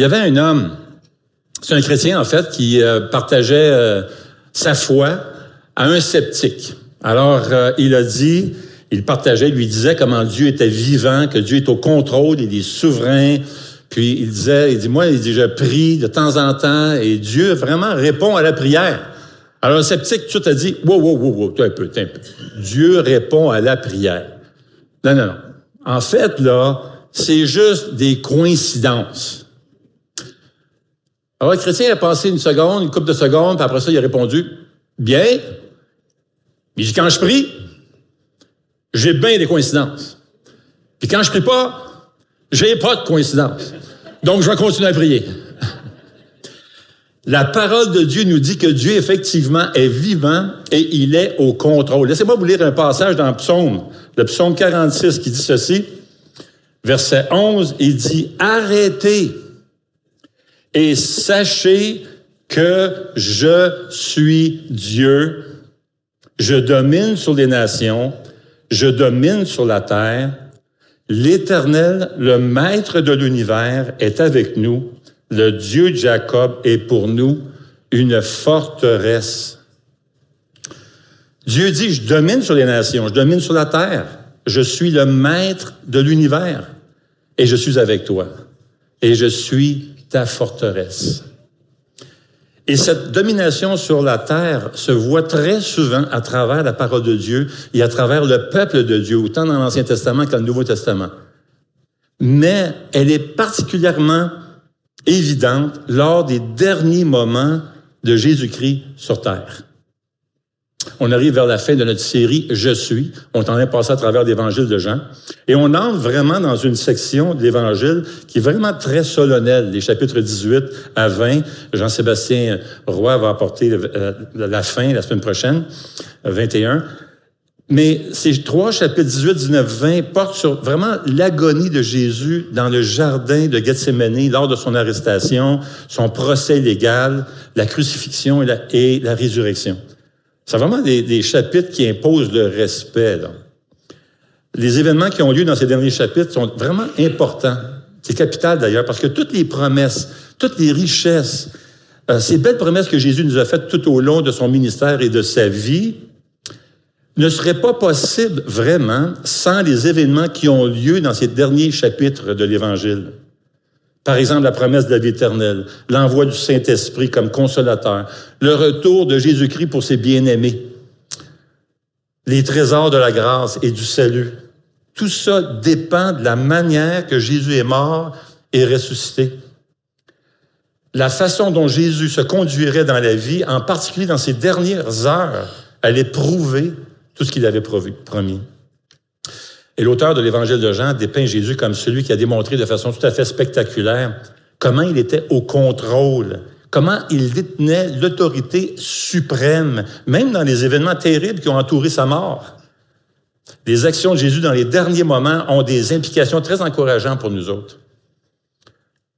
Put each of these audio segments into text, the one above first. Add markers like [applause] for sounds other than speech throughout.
Il y avait un homme, c'est un chrétien en fait, qui euh, partageait euh, sa foi à un sceptique. Alors, euh, il a dit, il partageait, il lui disait comment Dieu était vivant, que Dieu est au contrôle, il est souverain. Puis il disait, il dit, moi, il dit, je prie de temps en temps et Dieu vraiment répond à la prière. Alors, sceptique, tout a dit, wow, wow, wow, wow, un peu, un peu. Dieu répond à la prière. Non, non, non. En fait, là, c'est juste des coïncidences. Alors, le chrétien a passé une seconde, une couple de secondes, puis après ça, il a répondu, bien. Mais quand je prie, j'ai bien des coïncidences. Puis quand je prie pas, j'ai pas de coïncidence. Donc, je vais continuer à prier. La parole de Dieu nous dit que Dieu, effectivement, est vivant et il est au contrôle. Laissez-moi vous lire un passage dans le psaume, le psaume 46 qui dit ceci. Verset 11, il dit, arrêtez et sachez que je suis Dieu. Je domine sur les nations, je domine sur la terre. L'Éternel, le Maître de l'univers, est avec nous. Le Dieu de Jacob est pour nous une forteresse. Dieu dit, je domine sur les nations, je domine sur la terre. Je suis le maître de l'univers et je suis avec toi. Et je suis ta forteresse. Et cette domination sur la terre se voit très souvent à travers la parole de Dieu et à travers le peuple de Dieu, autant dans l'Ancien Testament que le Nouveau Testament. Mais elle est particulièrement évidente lors des derniers moments de Jésus-Christ sur terre. On arrive vers la fin de notre série Je suis. On est passé à travers l'évangile de Jean. Et on entre vraiment dans une section de l'évangile qui est vraiment très solennelle, les chapitres 18 à 20. Jean-Sébastien Roy va apporter euh, la fin la semaine prochaine, 21. Mais ces trois chapitres 18, 19, 20 portent sur vraiment l'agonie de Jésus dans le jardin de Gethsemane lors de son arrestation, son procès légal, la crucifixion et la résurrection. C'est vraiment des, chapitres qui imposent le respect. Là. Les événements qui ont lieu dans ces derniers chapitres sont vraiment importants. C'est capital d'ailleurs parce que toutes les promesses, toutes les richesses, euh, ces belles promesses que Jésus nous a faites tout au long de son ministère et de sa vie, ne seraient pas possibles vraiment sans les événements qui ont lieu dans ces derniers chapitres de l'Évangile. Par exemple, la promesse de la vie éternelle, l'envoi du Saint-Esprit comme consolateur, le retour de Jésus-Christ pour ses bien-aimés, les trésors de la grâce et du salut. Tout ça dépend de la manière que Jésus est mort et ressuscité. La façon dont Jésus se conduirait dans la vie, en particulier dans ses dernières heures, allait prouver tout ce qu'il avait promis. Et l'auteur de l'Évangile de Jean dépeint Jésus comme celui qui a démontré de façon tout à fait spectaculaire comment il était au contrôle, comment il détenait l'autorité suprême, même dans les événements terribles qui ont entouré sa mort. Les actions de Jésus dans les derniers moments ont des implications très encourageantes pour nous autres,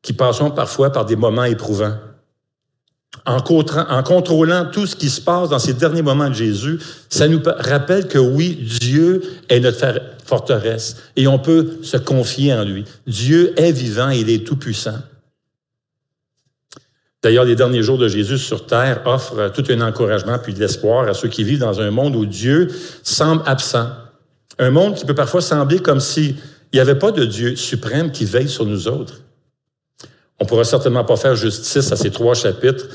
qui passons parfois par des moments éprouvants. En, contrôlant tout ce qui se passe dans ces derniers moments de Jésus, ça nous rappelle que oui, Dieu est notre forteresse et on peut se confier en lui. Dieu est vivant et il est tout-puissant. D'ailleurs, les derniers jours de Jésus sur terre offrent tout un encouragement puis de l'espoir à ceux qui vivent dans un monde où Dieu semble absent. Un monde qui peut parfois sembler comme s'il n'y avait pas de Dieu suprême qui veille sur nous autres. On pourra certainement pas faire justice à ces trois chapitres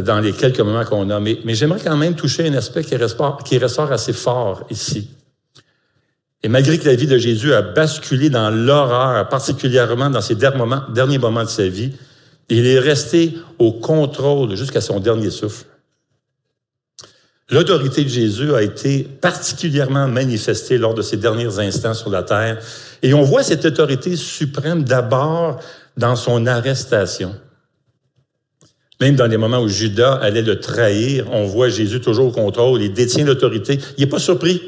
dans les quelques moments qu'on a, mais, mais j'aimerais quand même toucher un aspect qui ressort, assez fort ici. Et malgré que la vie de Jésus a basculé dans l'horreur, particulièrement dans ces derniers moments, derniers moments de sa vie, il est resté au contrôle jusqu'à son dernier souffle. L'autorité de Jésus a été particulièrement manifestée lors de ses derniers instants sur la terre. Et on voit cette autorité suprême d'abord dans son arrestation. Même dans les moments où Judas allait le trahir, on voit Jésus toujours au contrôle, il détient l'autorité. Il n'est pas surpris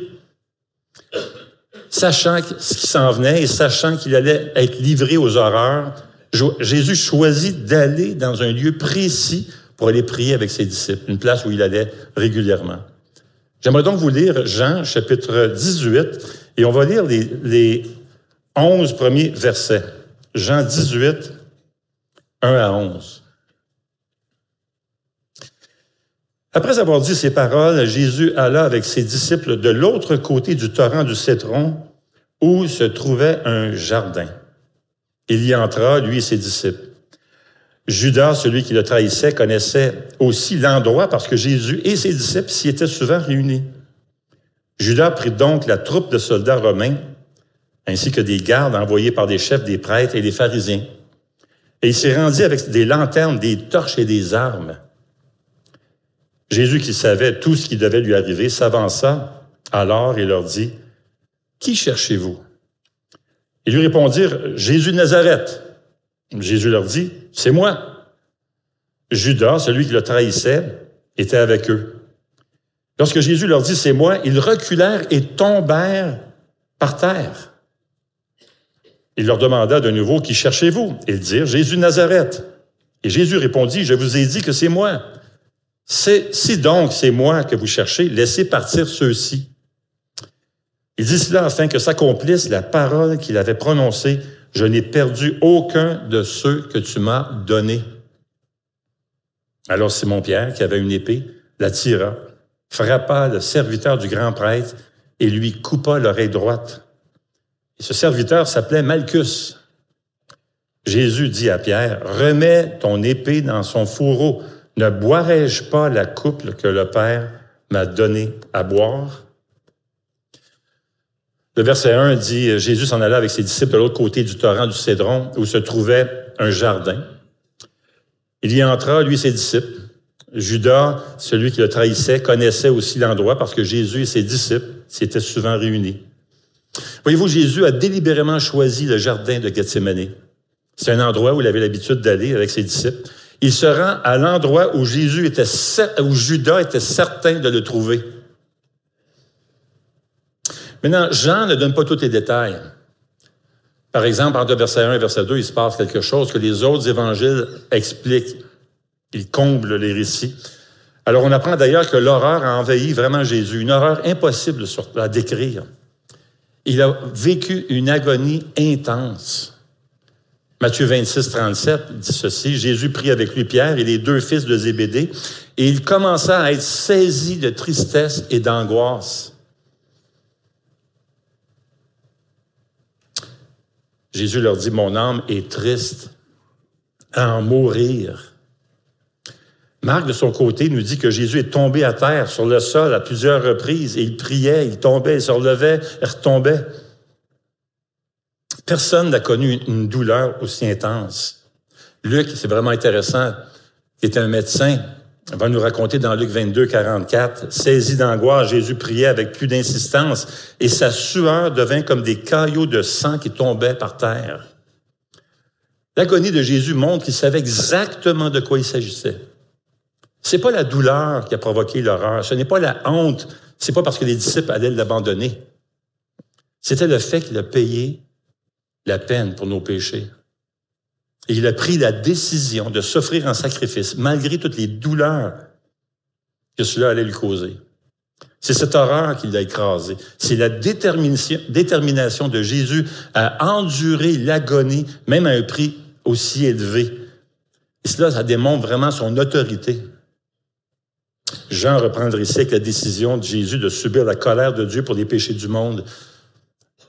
sachant ce qui s'en venait et sachant qu'il allait être livré aux horreurs, Jésus choisit d'aller dans un lieu précis pour aller prier avec ses disciples, une place où il allait régulièrement. J'aimerais donc vous lire Jean chapitre 18 et on va lire les, les 11 premiers versets. Jean 18, 1 à 11. Après avoir dit ces paroles, Jésus alla avec ses disciples de l'autre côté du torrent du Cétron, où se trouvait un jardin. Il y entra, lui et ses disciples. Judas, celui qui le trahissait, connaissait aussi l'endroit parce que Jésus et ses disciples s'y étaient souvent réunis. Judas prit donc la troupe de soldats romains, ainsi que des gardes envoyés par des chefs des prêtres et des pharisiens. Et il s'y rendit avec des lanternes, des torches et des armes. Jésus, qui savait tout ce qui devait lui arriver, s'avança alors et leur dit, Qui cherchez-vous? Ils lui répondirent, Jésus de Nazareth. Jésus leur dit, C'est moi. Judas, celui qui le trahissait, était avec eux. Lorsque Jésus leur dit, C'est moi, ils reculèrent et tombèrent par terre. Il leur demanda de nouveau, Qui cherchez-vous? Ils dirent, Jésus de Nazareth. Et Jésus répondit, Je vous ai dit que c'est moi. Si donc c'est moi que vous cherchez, laissez partir ceux-ci. Il dit cela afin que s'accomplisse la parole qu'il avait prononcée, Je n'ai perdu aucun de ceux que tu m'as donnés. Alors Simon-Pierre, qui avait une épée, la tira, frappa le serviteur du grand prêtre et lui coupa l'oreille droite. Et ce serviteur s'appelait Malchus. Jésus dit à Pierre, remets ton épée dans son fourreau. Ne boirai-je pas la coupe que le Père m'a donnée à boire? Le verset 1 dit, Jésus s'en alla avec ses disciples de l'autre côté du torrent du Cédron, où se trouvait un jardin. Il y entra, lui et ses disciples. Judas, celui qui le trahissait, connaissait aussi l'endroit parce que Jésus et ses disciples s'étaient souvent réunis. Voyez-vous, Jésus a délibérément choisi le jardin de Gethsemane. C'est un endroit où il avait l'habitude d'aller avec ses disciples. Il se rend à l'endroit où Judas était certain de le trouver. Maintenant, Jean ne donne pas tous les détails. Par exemple, entre verset 1 et verset 2, il se passe quelque chose que les autres évangiles expliquent. Ils comblent les récits. Alors, on apprend d'ailleurs que l'horreur a envahi vraiment Jésus, une horreur impossible à décrire. Il a vécu une agonie intense. Matthieu 26, 37 dit ceci, Jésus prit avec lui Pierre et les deux fils de Zébédée, et il commença à être saisi de tristesse et d'angoisse. Jésus leur dit, mon âme est triste à en mourir. Marc, de son côté, nous dit que Jésus est tombé à terre, sur le sol, à plusieurs reprises, et il priait, il tombait, il se relevait, il retombait. Personne n'a connu une douleur aussi intense. Luc, c'est vraiment intéressant, qui était un médecin, va nous raconter dans Luc 22, 44, saisi d'angoisse, Jésus priait avec plus d'insistance et sa sueur devint comme des caillots de sang qui tombaient par terre. L'agonie de Jésus montre qu'il savait exactement de quoi il s'agissait. C'est pas la douleur qui a provoqué l'horreur, ce n'est pas la honte, c'est pas parce que les disciples allaient l'abandonner. C'était le fait qu'il a payé la peine pour nos péchés. Et il a pris la décision de s'offrir en sacrifice, malgré toutes les douleurs que cela allait lui causer. C'est cette horreur qui l'a écrasé. C'est la détermination de Jésus à endurer l'agonie, même à un prix aussi élevé. Et cela, ça démontre vraiment son autorité. Jean reprendrait ici avec la décision de Jésus de subir la colère de Dieu pour les péchés du monde.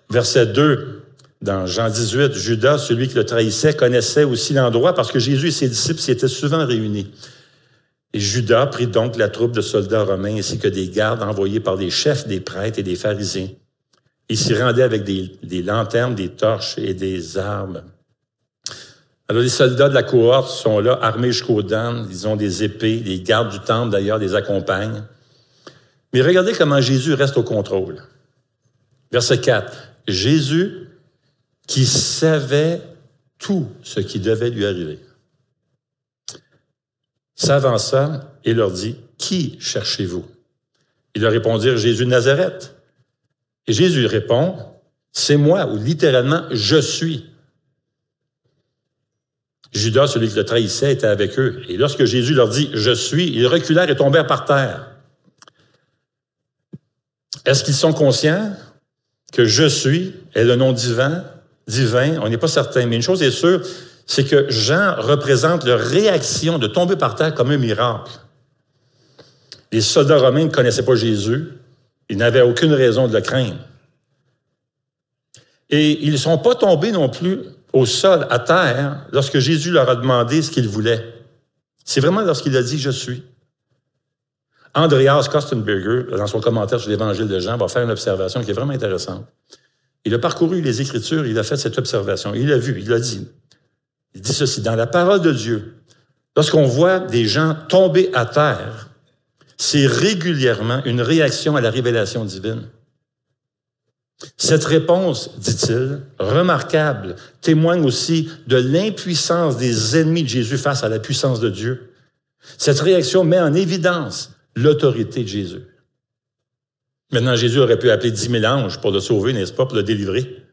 Verset 2, dans Jean 18, Judas, celui qui le trahissait, connaissait aussi l'endroit parce que Jésus et ses disciples s'y étaient souvent réunis. Et Judas prit donc la troupe de soldats romains ainsi que des gardes envoyés par les chefs des prêtres et des pharisiens. Il s'y rendait avec des, des, lanternes, des torches et des armes. Alors les soldats de la cohorte sont là, armés jusqu'aux dents, ils ont des épées, les gardes du temple d'ailleurs les accompagnent. Mais regardez comment Jésus reste au contrôle. Verset 4. Jésus qui savait tout ce qui devait lui arriver, s'avança et leur dit, Qui cherchez-vous? Ils leur répondirent, Jésus de Nazareth. Et Jésus répond, C'est moi, ou littéralement, je suis. Judas, celui qui le trahissait, était avec eux. Et lorsque Jésus leur dit, Je suis, ils reculèrent et tombèrent par terre. Est-ce qu'ils sont conscients que je suis est le nom divin divin, on n'est pas certain. Mais une chose est sûre, c'est que Jean représente leur réaction de tomber par terre comme un miracle. Les soldats romains ne connaissaient pas Jésus. Ils n'avaient aucune raison de le craindre. Et ils ne sont pas tombés non plus au sol, à terre, lorsque Jésus leur a demandé ce qu'ils voulaient. C'est vraiment lorsqu'il a dit Je suis. Andreas Kostenberger, dans son commentaire sur l'Évangile de Jean, va faire une observation qui est vraiment intéressante. Il a parcouru les Écritures, il a fait cette observation. Il a vu, il a dit. Il dit ceci, dans la parole de Dieu, lorsqu'on voit des gens tomber à terre, c'est régulièrement une réaction à la révélation divine. Cette réponse, dit-il, remarquable, témoigne aussi de l'impuissance des ennemis de Jésus face à la puissance de Dieu. Cette réaction met en évidence l'autorité de Jésus. Maintenant, Jésus aurait pu appeler dix mille anges pour le sauver, n'est-ce pas, pour le délivrer.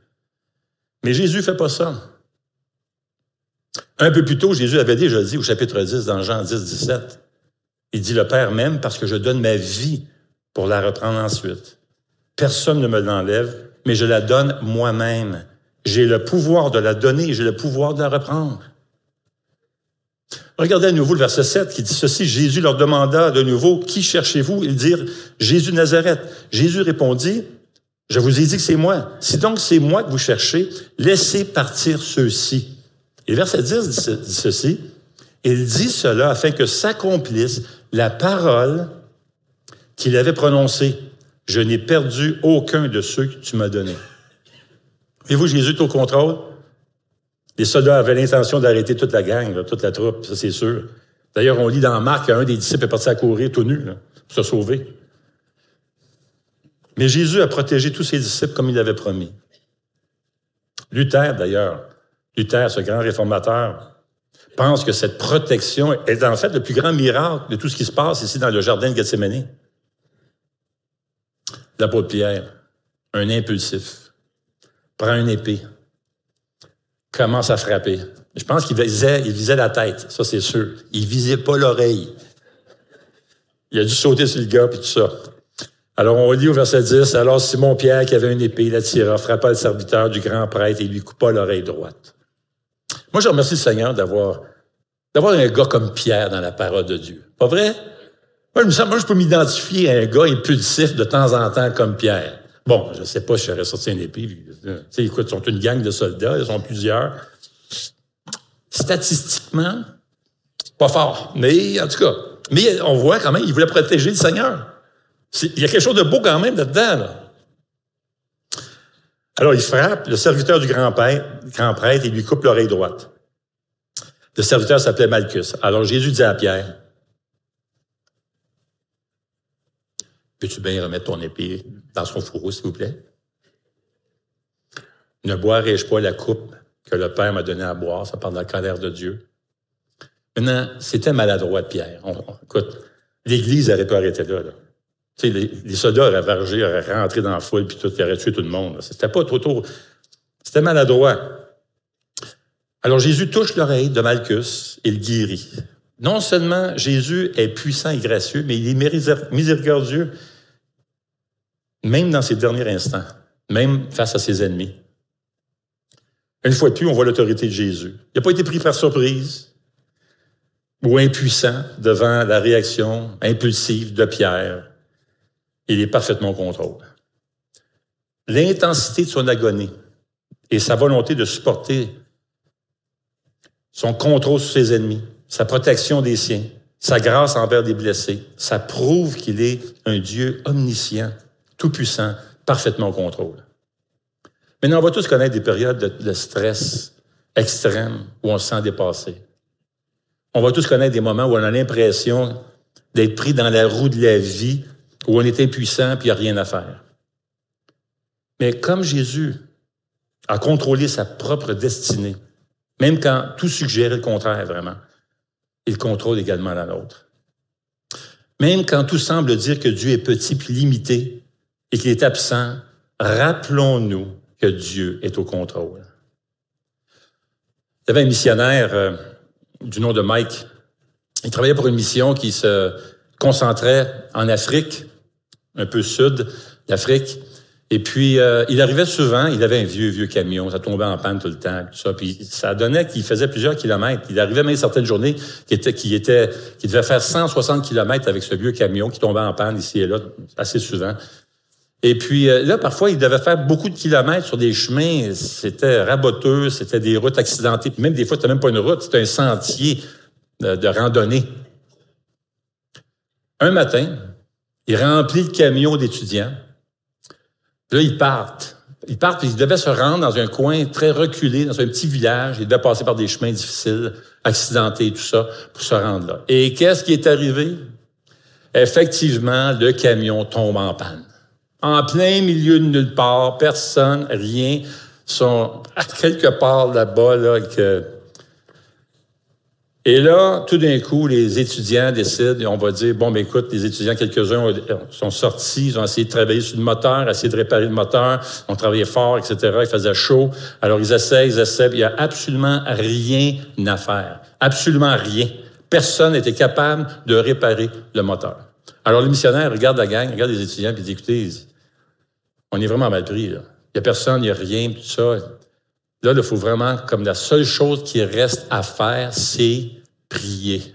Mais Jésus ne fait pas ça. Un peu plus tôt, Jésus avait déjà dit au chapitre 10 dans Jean 10, 17, il dit, le Père même parce que je donne ma vie pour la reprendre ensuite. Personne ne me l'enlève, mais je la donne moi-même. J'ai le pouvoir de la donner j'ai le pouvoir de la reprendre. Regardez à nouveau le verset 7 qui dit ceci. Jésus leur demanda de nouveau, Qui cherchez-vous? Ils dirent, Jésus Nazareth. Jésus répondit, Je vous ai dit que c'est moi. Si donc c'est moi que vous cherchez, laissez partir ceux-ci. Et verset 10 dit ceci. Il dit cela afin que s'accomplisse la parole qu'il avait prononcée. Je n'ai perdu aucun de ceux que tu m'as donnés. Voyez-vous, Jésus est au contrôle. Les soldats avaient l'intention d'arrêter toute la gang, toute la troupe, ça c'est sûr. D'ailleurs, on lit dans Marc qu'un des disciples est parti à courir tout nu pour se sauver. Mais Jésus a protégé tous ses disciples comme il l'avait promis. Luther, d'ailleurs, Luther, ce grand réformateur, pense que cette protection est en fait le plus grand miracle de tout ce qui se passe ici dans le jardin de Gethsemane. L'apôtre Pierre, un impulsif, prend une épée, commence à frapper. Je pense qu'il visait, il visait la tête, ça c'est sûr. Il visait pas l'oreille. Il a dû sauter sur le gars puis tout ça. Alors on lit au verset 10, alors Simon Pierre qui avait une épée, la tira, frappa le serviteur du grand prêtre et lui coupa l'oreille droite. Moi, je remercie le Seigneur d'avoir d'avoir un gars comme Pierre dans la parole de Dieu. Pas vrai? Moi, je peux m'identifier à un gars impulsif de temps en temps comme Pierre. Bon, je sais pas si j'aurais sorti une épée. Tu sais, écoute, ils sont une gang de soldats, ils sont plusieurs. Statistiquement, pas fort. Mais, en tout cas, mais on voit quand même, il voulait protéger le Seigneur. Il y a quelque chose de beau quand même là-dedans. Là. Alors, il frappe le serviteur du grand prêtre, grand prêtre et lui coupe l'oreille droite. Le serviteur s'appelait Malchus. Alors, Jésus dit à Pierre, Peux-tu bien remettre ton épée dans son fourreau, s'il vous plaît? Ne boirai-je pas la coupe que le Père m'a donnée à boire, ça parle de la colère de Dieu? Maintenant, c'était maladroit de Pierre. écoute, l'Église aurait pu arrêter là. Sais, les, soldats auraient auraient rentré dans la foule, puis tout, ils auraient tué tout le monde. C'était pas trop tôt. C'était maladroit. Alors Jésus touche l'oreille de Malchus et le guérit. Non seulement Jésus est puissant et gracieux, mais il est miséricordieux même dans ses derniers instants, même face à ses ennemis. Une fois de plus, on voit l'autorité de Jésus. Il n'a pas été pris par surprise ou impuissant devant la réaction impulsive de Pierre. Il est parfaitement au contrôle. L'intensité de son agonie et sa volonté de supporter son contrôle sur ses ennemis, sa protection des siens, sa grâce envers des blessés, ça prouve qu'il est un Dieu omniscient tout-puissant, parfaitement au contrôle. Maintenant, on va tous connaître des périodes de, stress extrême où on se sent dépassé. On va tous connaître des moments où on a l'impression d'être pris dans la roue de la vie, où on est impuissant puis il n'y a rien à faire. Mais comme Jésus a contrôlé sa propre destinée, même quand tout suggérait le contraire, vraiment, il contrôle également la nôtre. Même quand tout semble dire que Dieu est petit puis limité, et qu'il est absent, rappelons-nous que Dieu est au contrôle. Il y avait un missionnaire euh, du nom de Mike. Il travaillait pour une mission qui se concentrait en Afrique, un peu sud d'Afrique. Et puis, euh, il arrivait souvent, il avait un vieux, vieux camion, ça tombait en panne tout le temps, tout ça. Puis ça donnait qu'il faisait plusieurs kilomètres. Il arrivait même certaines journées qui était, qui était, qui devait faire 160 kilomètres avec ce vieux camion qui tombait en panne ici et là, assez souvent. Et puis euh, là, parfois, il devait faire beaucoup de kilomètres sur des chemins. C'était raboteux, c'était des routes accidentées. Puis même des fois, c'était même pas une route, c'était un sentier de, randonnée. Un matin, il remplit le camion d'étudiants. Là, ils partent. Ils partent, puis ils devaient se rendre dans un coin très reculé, dans un petit village. Ils devaient passer par des chemins difficiles, accidentés, tout ça, pour se rendre là. Et qu'est-ce qui est arrivé? Effectivement, le camion tombe en panne. En plein milieu de nulle part, personne, rien, sont à quelque part là-bas, et là, tout d'un coup, les étudiants décident, on va dire, bon, ben écoute, les étudiants, quelques-uns sont sortis, ils ont essayé de travailler sur le moteur, essayé de réparer le moteur, ont travaillé fort, etc. Il faisait chaud. Alors, ils essaient, ils essaient, il n'y a absolument rien à faire. Absolument rien. Personne n'était capable de réparer le moteur. Alors, le missionnaire regarde la gang, regarde les étudiants, puis dit, écoutez, on est vraiment mal pris. Il n'y a personne, il n'y a rien, tout ça. Là, il faut vraiment, comme la seule chose qui reste à faire, c'est prier.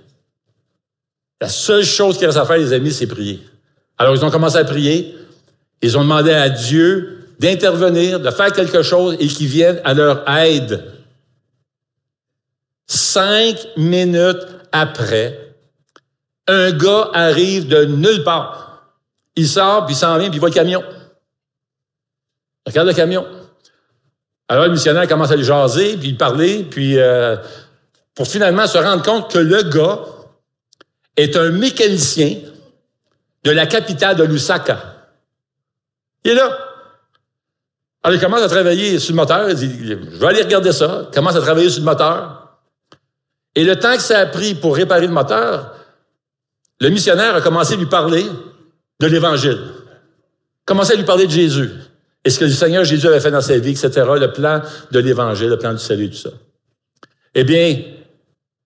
La seule chose qui reste à faire, les amis, c'est prier. Alors, ils ont commencé à prier. Ils ont demandé à Dieu d'intervenir, de faire quelque chose et qu'il vienne à leur aide. Cinq minutes après, un gars arrive de nulle part. Il sort, puis il s'en vient, puis il voit le camion. Regarde le camion. Alors, le missionnaire commence à lui jaser, puis il parler, puis euh, pour finalement se rendre compte que le gars est un mécanicien de la capitale de Lusaka. Il est là. Alors, il commence à travailler sur le moteur. Il dit, je vais aller regarder ça. Il commence à travailler sur le moteur. Et le temps que ça a pris pour réparer le moteur, le missionnaire a commencé à lui parler de l'Évangile. Commencé à lui parler de Jésus et ce que le Seigneur Jésus avait fait dans sa vie, etc., le plan de l'Évangile, le plan du salut, tout ça. Eh bien,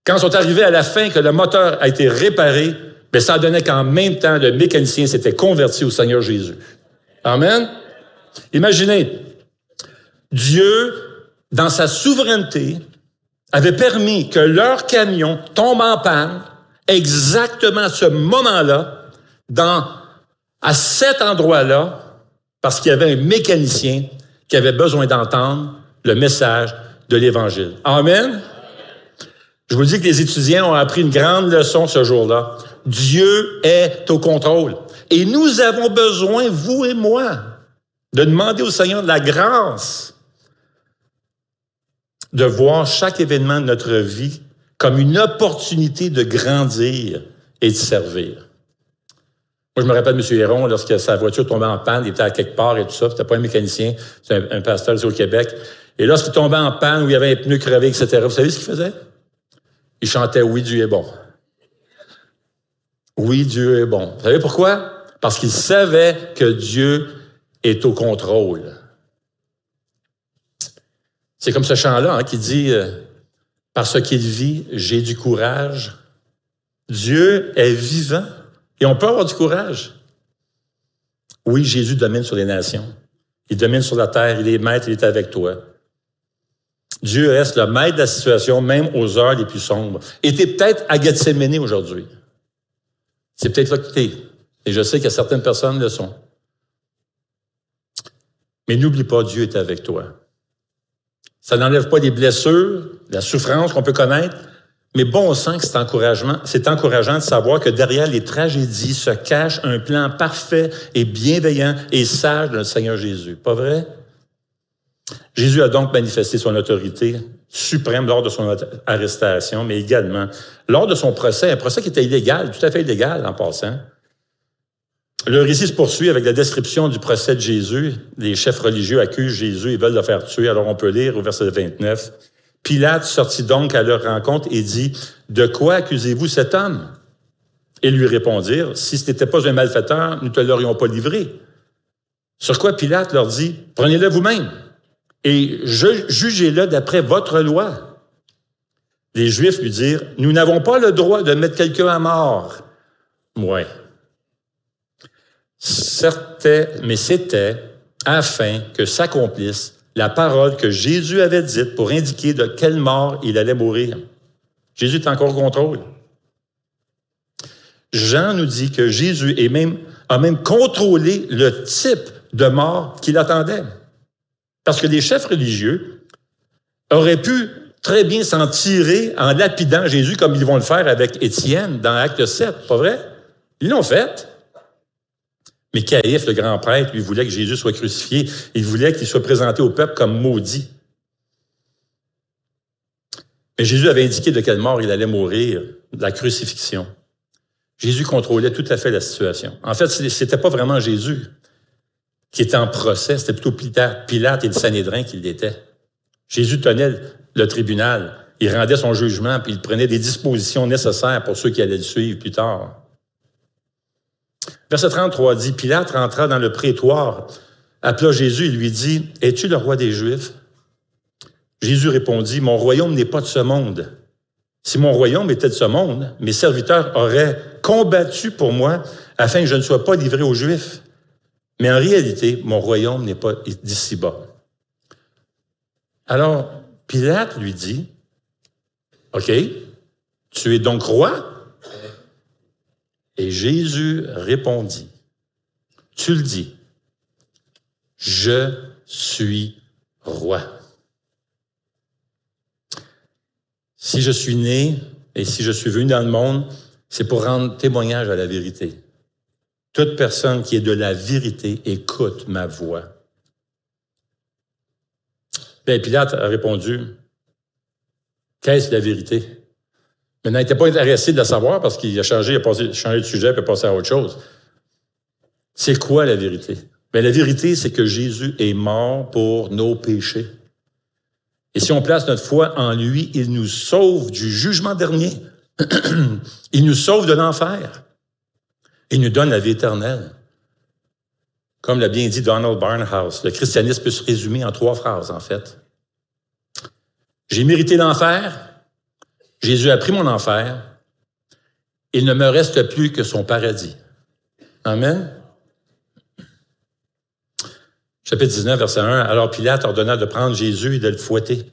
quand ils sont arrivés à la fin, que le moteur a été réparé, bien, ça donnait qu'en même temps, le mécanicien s'était converti au Seigneur Jésus. Amen. Imaginez, Dieu, dans sa souveraineté, avait permis que leur camion tombe en panne exactement à ce moment-là, dans, à cet endroit-là, parce qu'il y avait un mécanicien qui avait besoin d'entendre le message de l'Évangile. Amen. Je vous dis que les étudiants ont appris une grande leçon ce jour-là. Dieu est au contrôle. Et nous avons besoin, vous et moi, de demander au Seigneur de la grâce de voir chaque événement de notre vie comme une opportunité de grandir et de servir. Moi, je me rappelle M. Héron, lorsque sa voiture tombait en panne, il était à quelque part et tout ça, c'était pas un mécanicien, c'était un, pasteur ici au Québec. Et lorsqu'il tombait en panne, où il y avait un pneu crevé, etc., vous savez ce qu'il faisait? Il chantait « Oui, Dieu est bon ». Oui, Dieu est bon. Vous savez pourquoi? Parce qu'il savait que Dieu est au contrôle. C'est comme ce chant-là hein, qui dit euh, Parce qu'il vit, j'ai du courage. Dieu est vivant. Et on peut avoir du courage. Oui, Jésus domine sur les nations. Il domine sur la terre, il est maître, il est avec toi. Dieu reste le maître de la situation, même aux heures les plus sombres. Et tu es peut-être à Gethsemane aujourd'hui. C'est peut-être là que tu es. Et je sais que certaines personnes le sont. Mais n'oublie pas, Dieu est avec toi. Ça n'enlève pas les blessures, la souffrance qu'on peut connaître, mais bon sang que c'est c'est encourageant de savoir que derrière les tragédies se cache un plan parfait et bienveillant et sage de notre Seigneur Jésus. Pas vrai? Jésus a donc manifesté son autorité suprême lors de son arrestation, mais également lors de son procès, un procès qui était illégal, tout à fait illégal en passant. Le récit se poursuit avec la description du procès de Jésus. Les chefs religieux accusent Jésus et veulent le faire tuer. Alors on peut lire au verset 29. Pilate sortit donc à leur rencontre et dit, De quoi accusez-vous cet homme? Et lui répondirent, Si ce n'était pas un malfaiteur, nous ne te l'aurions pas livré. Sur quoi Pilate leur dit, Prenez-le vous-même et jugez-le d'après votre loi. Les Juifs lui dirent, Nous n'avons pas le droit de mettre quelqu'un à mort. Ouais. Certes, mais c'était afin que s'accomplisse la parole que Jésus avait dite pour indiquer de quelle mort il allait mourir. Jésus est encore au contrôle. Jean nous dit que Jésus a même contrôlé le type de mort qu'il attendait. Parce que les chefs religieux auraient pu très bien s'en tirer en lapidant Jésus comme ils vont le faire avec Étienne dans Acte 7, pas vrai? Ils l'ont fait. Mais Caïphe, le grand prêtre, lui voulait que Jésus soit crucifié. Il voulait qu'il soit présenté au peuple comme maudit. Mais Jésus avait indiqué de quelle mort il allait mourir, la crucifixion. Jésus contrôlait tout à fait la situation. En fait, c'était pas vraiment Jésus qui était en procès, c'était plutôt Pilate et le Sanhédrin qui l'étaient. Jésus tenait le tribunal, il rendait son jugement, puis il prenait des dispositions nécessaires pour ceux qui allaient le suivre plus tard. Verset 33 dit, Pilate rentra dans le prétoire, appela Jésus et lui dit, Es-tu le roi des Juifs? Jésus répondit, Mon royaume n'est pas de ce monde. Si mon royaume était de ce monde, mes serviteurs auraient combattu pour moi afin que je ne sois pas livré aux Juifs. Mais en réalité, mon royaume n'est pas d'ici bas. Alors, Pilate lui dit, OK, tu es donc roi? Et Jésus répondit, tu le dis, je suis roi. Si je suis né et si je suis venu dans le monde, c'est pour rendre témoignage à la vérité. Toute personne qui est de la vérité écoute ma voix. Bien, Pilate a répondu, qu'est-ce la vérité? Mais n'était pas intéressé de la savoir parce qu'il a changé, il a changé de sujet, puis passé à autre chose. C'est quoi la vérité? Bien, la vérité, c'est que Jésus est mort pour nos péchés. Et si on place notre foi en lui, il nous sauve du jugement dernier. [clears throat] il nous sauve de l'enfer. Il nous donne la vie éternelle. Comme l'a bien dit Donald Barnhouse, le christianisme peut se résumer en trois phrases, en fait. J'ai mérité l'enfer, Jésus a pris mon enfer. Il ne me reste plus que son paradis. Amen. Chapitre 19, verset 1. Alors Pilate ordonna de prendre Jésus et de le fouetter.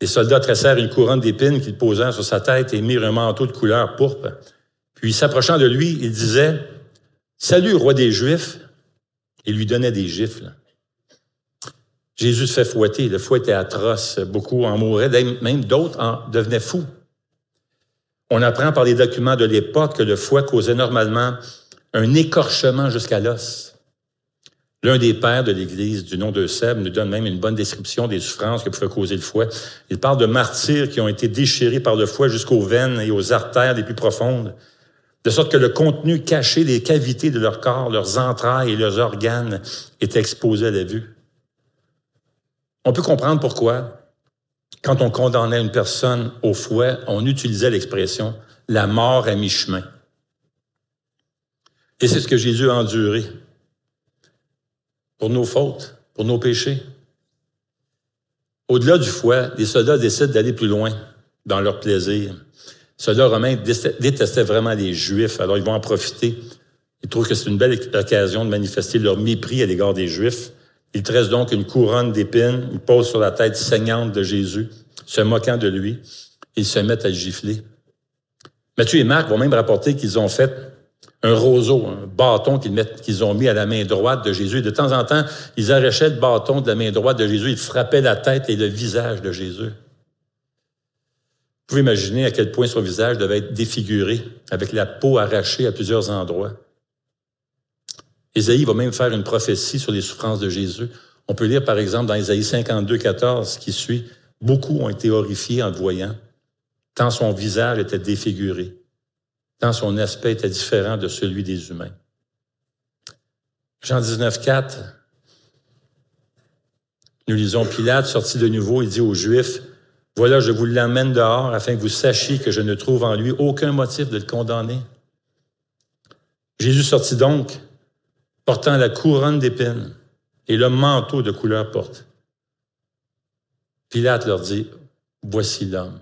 Les soldats tressèrent une couronne d'épines qu'ils posèrent sur sa tête et mirent un manteau de couleur pourpre. Puis, s'approchant de lui, il disait, Salut, roi des Juifs. Il lui donnait des gifles. Jésus se fait fouetter. Le fouet était atroce. Beaucoup en mouraient, même d'autres en devenaient fous. On apprend par les documents de l'époque que le fouet causait normalement un écorchement jusqu'à l'os. L'un des pères de l'Église du nom de Seb nous donne même une bonne description des souffrances que pouvait causer le fouet. Il parle de martyrs qui ont été déchirés par le fouet jusqu'aux veines et aux artères les plus profondes, de sorte que le contenu caché des cavités de leur corps, leurs entrailles et leurs organes était exposé à la vue. On peut comprendre pourquoi, quand on condamnait une personne au fouet, on utilisait l'expression la mort à mi-chemin. Et c'est ce que Jésus a enduré pour nos fautes, pour nos péchés. Au-delà du fouet, les soldats décident d'aller plus loin dans leur plaisir. Les soldats romains détestaient vraiment les Juifs, alors ils vont en profiter. Ils trouvent que c'est une belle occasion de manifester leur mépris à l'égard des Juifs. Il tresse donc une couronne d'épines, il pose sur la tête saignante de Jésus, se moquant de lui. Ils se mettent à le gifler. Matthieu et Marc vont même rapporter qu'ils ont fait un roseau, un bâton qu'ils ont mis à la main droite de Jésus. de temps en temps, ils arrachaient le bâton de la main droite de Jésus, ils frappaient la tête et le visage de Jésus. Vous pouvez imaginer à quel point son visage devait être défiguré, avec la peau arrachée à plusieurs endroits. Ésaïe va même faire une prophétie sur les souffrances de Jésus. On peut lire, par exemple, dans Ésaïe 52, 14, qui suit, Beaucoup ont été horrifiés en le voyant, tant son visage était défiguré, tant son aspect était différent de celui des humains. Jean 19, 4, nous lisons Pilate sorti de nouveau, il dit aux Juifs, Voilà, je vous l'emmène dehors afin que vous sachiez que je ne trouve en lui aucun motif de le condamner. Jésus sortit donc portant la couronne d'épines et le manteau de couleur porte. Pilate leur dit, voici l'homme.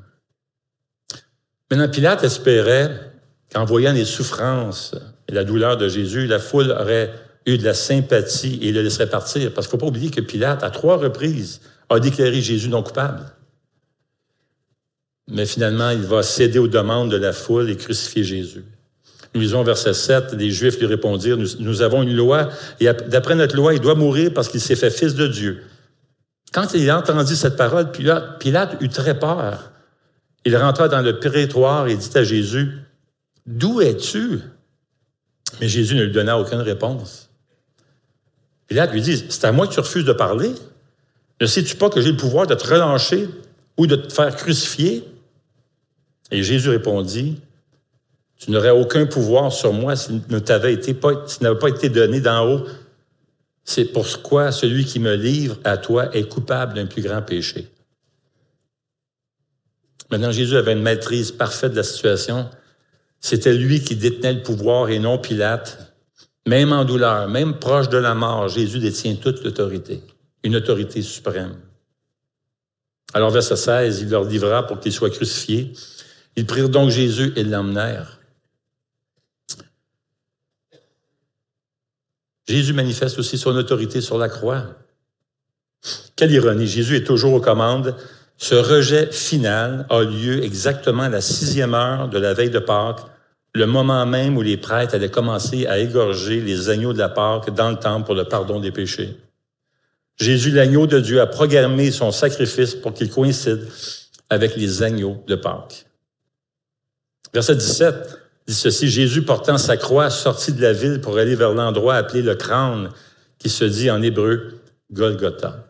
Maintenant, Pilate espérait qu'en voyant les souffrances et la douleur de Jésus, la foule aurait eu de la sympathie et le laisserait partir. Parce qu'il ne faut pas oublier que Pilate, à trois reprises, a déclaré Jésus non coupable. Mais finalement, il va céder aux demandes de la foule et crucifier Jésus. Nous lisons verset 7, les Juifs lui répondirent, nous, avons une loi, et d'après notre loi, il doit mourir parce qu'il s'est fait fils de Dieu. Quand il a entendu cette parole, Pilate, Pilate eut très peur. Il rentra dans le prétoire et dit à Jésus, D'où es-tu? Mais Jésus ne lui donna aucune réponse. Pilate lui dit, C'est à moi que tu refuses de parler? Ne sais-tu pas que j'ai le pouvoir de te relâcher ou de te faire crucifier? Et Jésus répondit, Tu n'aurais aucun pouvoir sur moi s'il ne t'avait été pas, n'avait pas été donné d'en haut. C'est pourquoi celui qui me livre à toi est coupable d'un plus grand péché. Maintenant, Jésus avait une maîtrise parfaite de la situation. C'était lui qui détenait le pouvoir et non Pilate. Même en douleur, même proche de la mort, Jésus détient toute l'autorité, une autorité suprême. Alors, verset 16, il leur livra pour qu'il soit crucifié. Ils prirent donc Jésus et l'emmenèrent. Jésus manifeste aussi son autorité sur la croix. Quelle ironie, Jésus est toujours aux commandes. Ce rejet final a lieu exactement à la sixième heure de la veille de Pâques, le moment même où les prêtres allaient commencer à égorger les agneaux de la Pâque dans le temple pour le pardon des péchés. Jésus, l'agneau de Dieu, a programmé son sacrifice pour qu'il coïncide avec les agneaux de Pâques. Verset 17 dit ceci, Jésus portant sa croix sortit de la ville pour aller vers l'endroit appelé le crâne, qui se dit en hébreu Golgotha.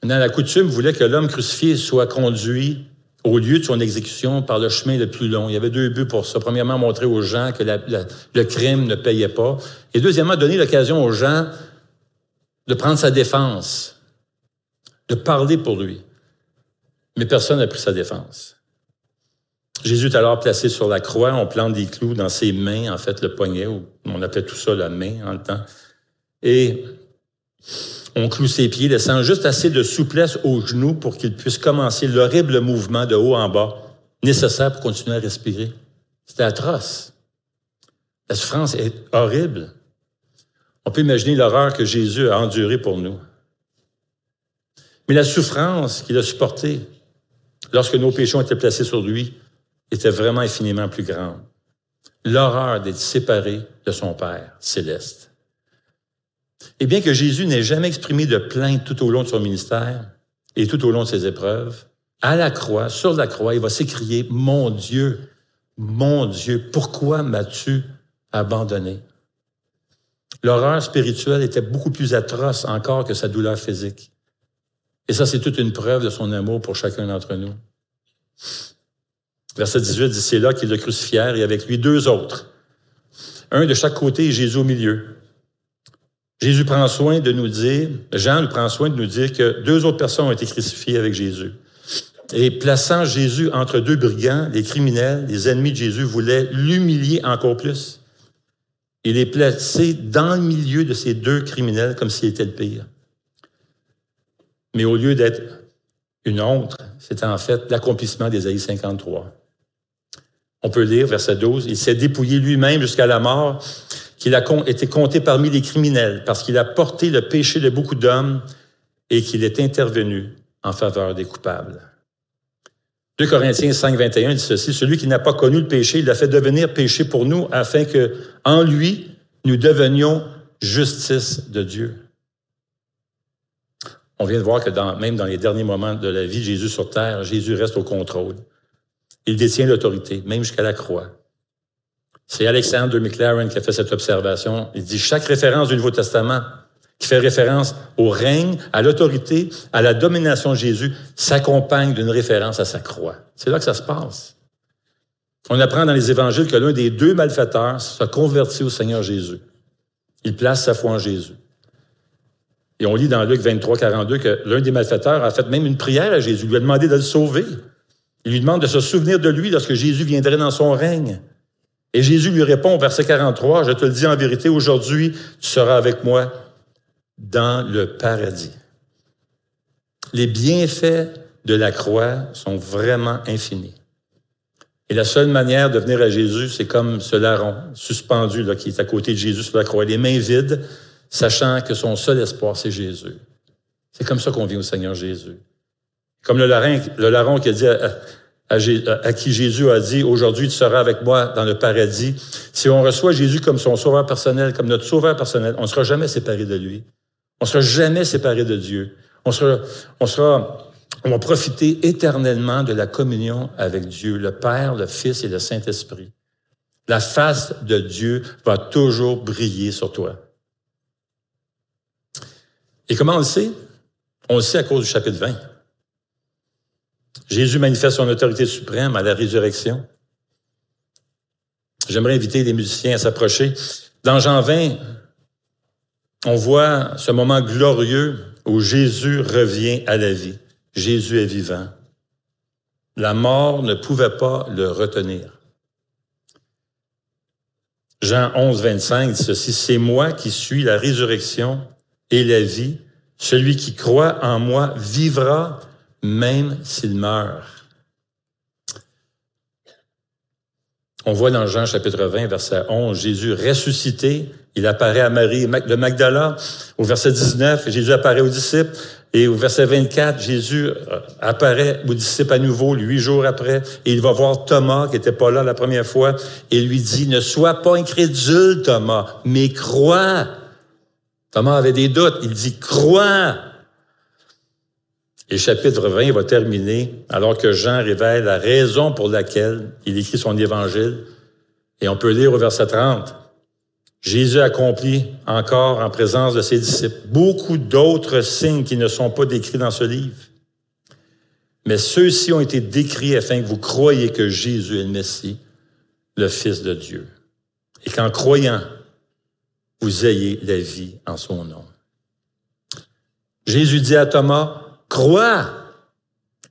Maintenant, la coutume voulait que l'homme crucifié soit conduit au lieu de son exécution par le chemin le plus long. Il y avait deux buts pour ça. Premièrement, montrer aux gens que le crime ne payait pas. Et deuxièmement, donner l'occasion aux gens de prendre sa défense, de parler pour lui. Mais personne n'a pris sa défense. Jésus est alors placé sur la croix, on plante des clous dans ses mains, en fait, le poignet, on appelait tout ça la main en le temps. Et on cloue ses pieds, laissant juste assez de souplesse aux genoux pour qu'il puisse commencer l'horrible mouvement de haut en bas nécessaire pour continuer à respirer. C'était atroce. La souffrance est horrible. On peut imaginer l'horreur que Jésus a endurée pour nous. Mais la souffrance qu'il a supportée lorsque nos péchés ont été placés sur lui était vraiment infiniment plus grande. L'horreur d'être séparé de son Père céleste. Et bien que Jésus n'ait jamais exprimé de plainte tout au long de son ministère et tout au long de ses épreuves, à la croix, sur la croix, il va s'écrier, Mon Dieu, mon Dieu, pourquoi m'as-tu abandonné? L'horreur spirituelle était beaucoup plus atroce encore que sa douleur physique. Et ça, c'est toute une preuve de son amour pour chacun d'entre nous. Verset 18 dit, c'est là qu'ils le crucifièrent et avec lui deux autres. Un de chaque côté et Jésus au milieu. Jésus prend soin de nous dire, Jean prend soin de nous dire que deux autres personnes ont été crucifiées avec Jésus. Et plaçant Jésus entre deux brigands, les criminels, les ennemis de Jésus voulaient l'humilier encore plus. Il est placé dans le milieu de ces deux criminels comme s'il était le pire. Mais au lieu d'être une honte, c'était en fait l'accomplissement des 53. On peut lire verset 12, il s'est dépouillé lui-même jusqu'à la mort qu'il a été compté parmi les criminels parce qu'il a porté le péché de beaucoup d'hommes et qu'il est intervenu en faveur des coupables. 2 Corinthiens 5, 21 dit ceci, celui qui n'a pas connu le péché, il l'a fait devenir péché pour nous afin que, en lui, nous devenions justice de Dieu. On vient de voir que même dans les derniers moments de la vie de Jésus sur terre, Jésus reste au contrôle. Il détient l'autorité, même jusqu'à la croix. C'est Alexandre McLaren qui a fait cette observation. Il dit chaque référence du Nouveau Testament qui fait référence au règne, à l'autorité, à la domination de Jésus, s'accompagne d'une référence à sa croix. C'est là que ça se passe. On apprend dans les évangiles que l'un des deux malfaiteurs s'est converti au Seigneur Jésus. Il place sa foi en Jésus. Et on lit dans Luc 23, 42 que l'un des malfaiteurs a fait même une prière à Jésus, il lui a demandé de le sauver. Il lui demande de se souvenir de lui lorsque Jésus viendrait dans son règne. Et Jésus lui répond verset 43, Je te le dis en vérité, aujourd'hui, tu seras avec moi dans le paradis. Les bienfaits de la croix sont vraiment infinis. Et la seule manière de venir à Jésus, c'est comme ce larron suspendu qui est à côté de Jésus sur la croix, les mains vides, sachant que son seul espoir, c'est Jésus. C'est comme ça qu'on vient au Seigneur Jésus. Comme le larron, qui a dit à, à, qui Jésus a dit, aujourd'hui tu seras avec moi dans le paradis. Si on reçoit Jésus comme son sauveur personnel, comme notre sauveur personnel, on ne sera jamais séparé de lui. On ne sera jamais séparé de Dieu. On sera, on sera, on va profiter éternellement de la communion avec Dieu, le Père, le Fils et le Saint-Esprit. La face de Dieu va toujours briller sur toi. Et comment on le sait? On le sait à cause du chapitre 20. Jésus manifeste son autorité suprême à la résurrection. J'aimerais inviter les musiciens à s'approcher. Dans Jean 20, on voit ce moment glorieux où Jésus revient à la vie. Jésus est vivant. La mort ne pouvait pas le retenir. Jean 11, 25 dit ceci, c'est moi qui suis la résurrection et la vie. Celui qui croit en moi vivra même s'il meurt. On voit dans Jean chapitre 20, verset 11, Jésus ressuscité, il apparaît à Marie de Magdala. Au verset 19, Jésus apparaît aux disciples. Et au verset 24, Jésus euh, apparaît aux disciples à nouveau, huit jours après, et il va voir Thomas, qui n'était pas là la première fois, et lui dit, ne sois pas incrédule, Thomas, mais crois. Thomas avait des doutes. Il dit, crois. Et chapitre 20 va terminer alors que Jean révèle la raison pour laquelle il écrit son évangile. Et on peut lire au verset 30. Jésus accomplit encore en présence de ses disciples beaucoup d'autres signes qui ne sont pas décrits dans ce livre. Mais ceux-ci ont été décrits afin que vous croyiez que Jésus est le Messie, le Fils de Dieu. Et qu'en croyant, vous ayez la vie en son nom. Jésus dit à Thomas, Crois.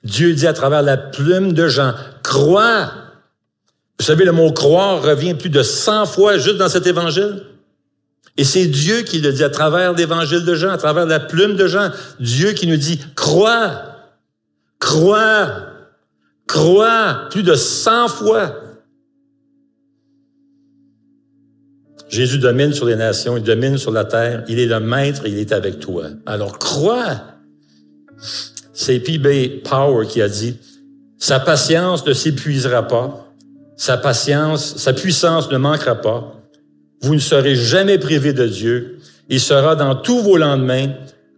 Dieu dit à travers la plume de Jean, crois. Vous savez, le mot croire revient plus de 100 fois juste dans cet évangile. Et c'est Dieu qui le dit à travers l'évangile de Jean, à travers la plume de Jean. Dieu qui nous dit, crois, crois, crois, plus de 100 fois. Jésus domine sur les nations, il domine sur la terre, il est le maître, il est avec toi. Alors crois. C'est P.B. Power qui a dit, sa patience ne s'épuisera pas, sa patience, sa puissance ne manquera pas. Vous ne serez jamais privé de Dieu. Il sera dans tous vos lendemains,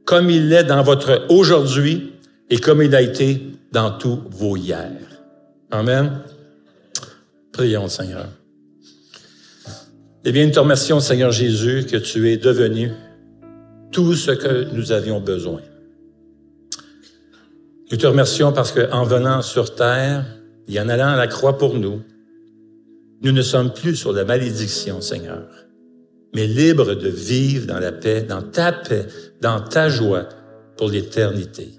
comme il l'est dans votre aujourd'hui et comme il a été dans tous vos hier. Amen. Prions, Seigneur. Eh bien, nous te remercions, Seigneur Jésus, que tu es devenu tout ce que nous avions besoin. Nous te remercions parce qu'en venant sur terre et en allant à la croix pour nous, nous ne sommes plus sur la malédiction, Seigneur, mais libres de vivre dans la paix, dans ta paix, dans ta joie pour l'éternité.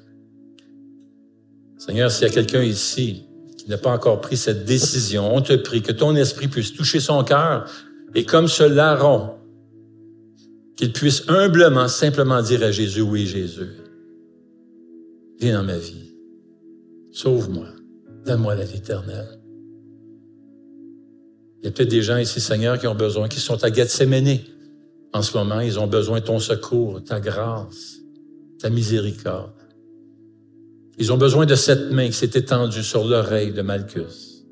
Seigneur, s'il y a quelqu'un ici qui n'a pas encore pris cette décision, on te prie que ton esprit puisse toucher son cœur et comme ce larron, qu'il puisse humblement, simplement dire à Jésus, oui Jésus, Viens dans ma vie. Sauve-moi. Donne-moi la vie éternelle. Il y a peut-être des gens ici, Seigneur, qui ont besoin, qui sont à Gethsemane. En ce moment, ils ont besoin de ton secours, ta grâce, ta miséricorde. Ils ont besoin de cette main qui s'est étendue sur l'oreille de Malchus.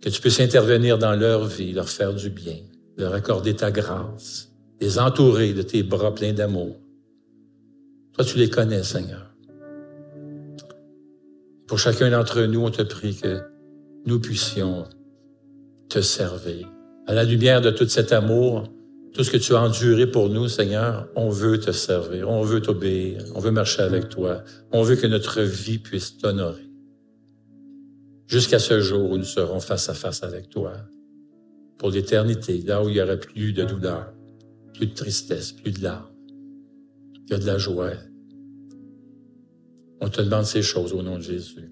Que tu puisses intervenir dans leur vie, leur faire du bien, leur accorder ta grâce, les entourer de tes bras pleins d'amour. Toi, tu les connais, Seigneur. Pour chacun d'entre nous, on te prie que nous puissions te servir. À la lumière de tout cet amour, tout ce que tu as enduré pour nous, Seigneur, on veut te servir, on veut t'obéir, on veut marcher avec toi, on veut que notre vie puisse t'honorer. Jusqu'à ce jour où nous serons face à face avec toi, pour l'éternité, là où il n'y aura plus de douleur, plus de tristesse, plus de larmes, il y a de la joie, on te demande ces choses au nom de Jésus.